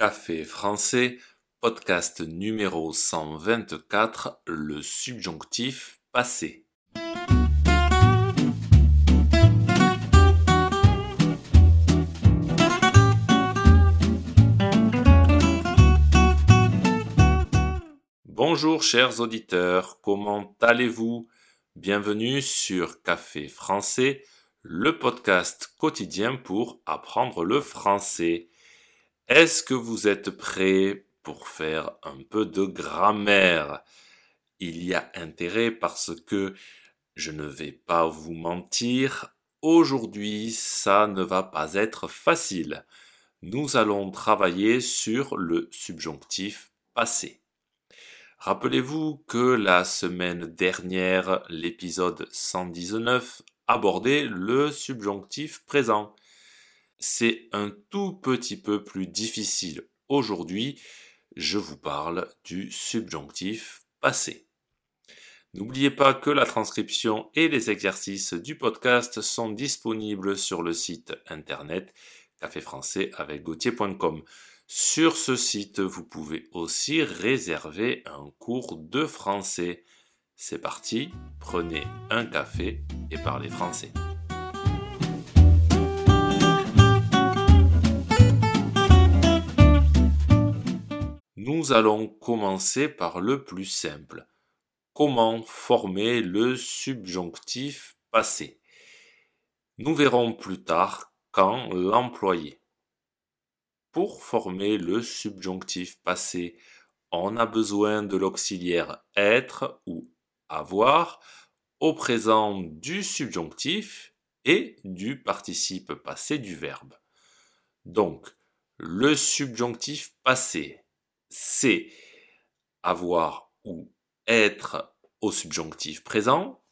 Café français, podcast numéro 124, le subjonctif passé. Bonjour chers auditeurs, comment allez-vous? Bienvenue sur Café français, le podcast quotidien pour apprendre le français. Est-ce que vous êtes prêts pour faire un peu de grammaire? Il y a intérêt parce que je ne vais pas vous mentir, aujourd'hui ça ne va pas être facile. Nous allons travailler sur le subjonctif passé. Rappelez-vous que la semaine dernière, l'épisode 119 abordait le subjonctif présent. C'est un tout petit peu plus difficile. Aujourd'hui, je vous parle du subjonctif passé. N'oubliez pas que la transcription et les exercices du podcast sont disponibles sur le site internet caféfrançais avec Sur ce site, vous pouvez aussi réserver un cours de français. C'est parti, prenez un café et parlez français. Nous allons commencer par le plus simple. Comment former le subjonctif passé? Nous verrons plus tard quand l'employer. Pour former le subjonctif passé, on a besoin de l'auxiliaire être ou avoir au présent du subjonctif et du participe passé du verbe. Donc, le subjonctif passé, c'est avoir ou être au subjonctif présent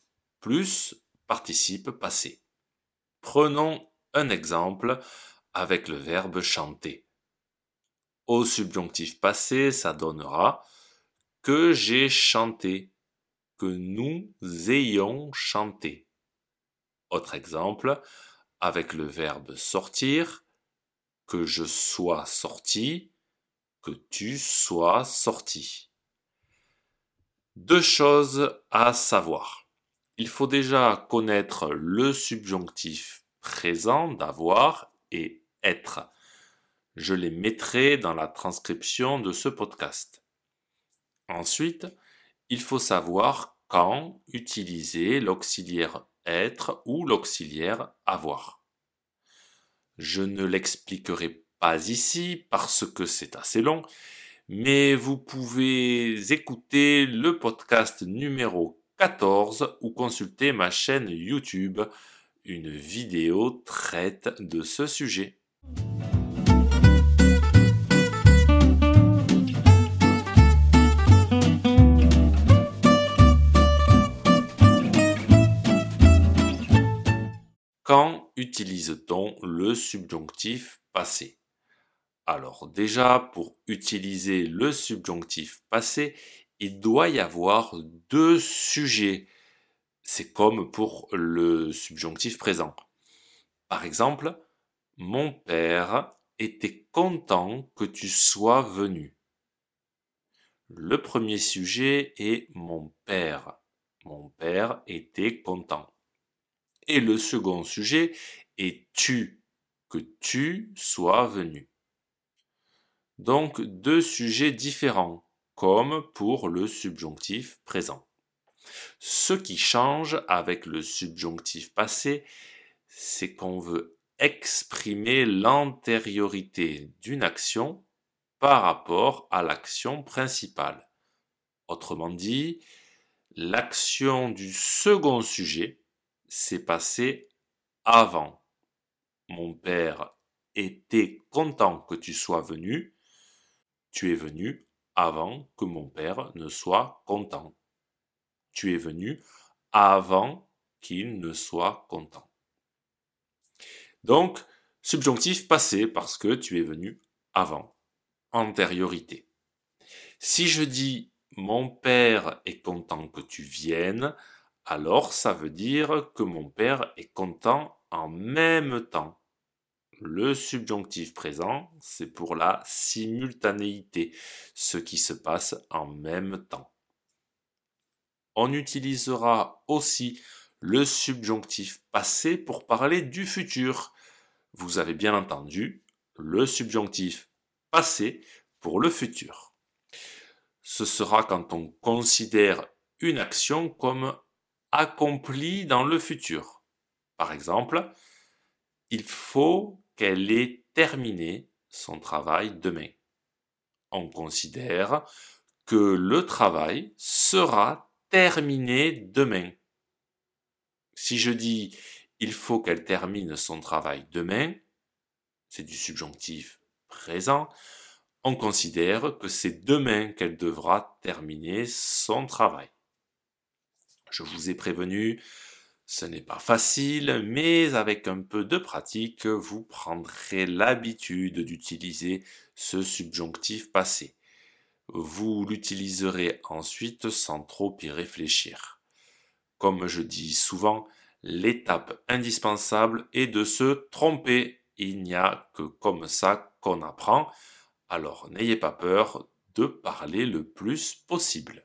plus participe passé. Prenons un exemple avec le verbe chanter. Au subjonctif passé, ça donnera que j'ai chanté que nous ayons chanté. Autre exemple, avec le verbe sortir, que je sois sorti, que tu sois sorti. Deux choses à savoir. Il faut déjà connaître le subjonctif présent d'avoir et être. Je les mettrai dans la transcription de ce podcast. Ensuite, il faut savoir quand utiliser l'auxiliaire être ou l'auxiliaire avoir. Je ne l'expliquerai pas ici parce que c'est assez long, mais vous pouvez écouter le podcast numéro 14 ou consulter ma chaîne YouTube. Une vidéo traite de ce sujet. Quand utilise-t-on le subjonctif passé? Alors déjà, pour utiliser le subjonctif passé, il doit y avoir deux sujets. C'est comme pour le subjonctif présent. Par exemple, mon père était content que tu sois venu. Le premier sujet est mon père. Mon père était content. Et le second sujet est tu, que tu sois venu. Donc deux sujets différents, comme pour le subjonctif présent. Ce qui change avec le subjonctif passé, c'est qu'on veut exprimer l'antériorité d'une action par rapport à l'action principale. Autrement dit, l'action du second sujet s'est passé avant. Mon père était content que tu sois venu. Tu es venu avant que mon père ne soit content. Tu es venu avant qu'il ne soit content. Donc, subjonctif passé parce que tu es venu avant. Antériorité. Si je dis mon père est content que tu viennes, alors ça veut dire que mon père est content en même temps. Le subjonctif présent, c'est pour la simultanéité, ce qui se passe en même temps. On utilisera aussi le subjonctif passé pour parler du futur. Vous avez bien entendu le subjonctif passé pour le futur. Ce sera quand on considère une action comme accomplie dans le futur. Par exemple, il faut qu'elle ait terminé son travail demain. On considère que le travail sera terminé demain. Si je dis il faut qu'elle termine son travail demain, c'est du subjonctif présent, on considère que c'est demain qu'elle devra terminer son travail. Je vous ai prévenu, ce n'est pas facile, mais avec un peu de pratique, vous prendrez l'habitude d'utiliser ce subjonctif passé. Vous l'utiliserez ensuite sans trop y réfléchir. Comme je dis souvent, l'étape indispensable est de se tromper. Il n'y a que comme ça qu'on apprend. Alors n'ayez pas peur de parler le plus possible.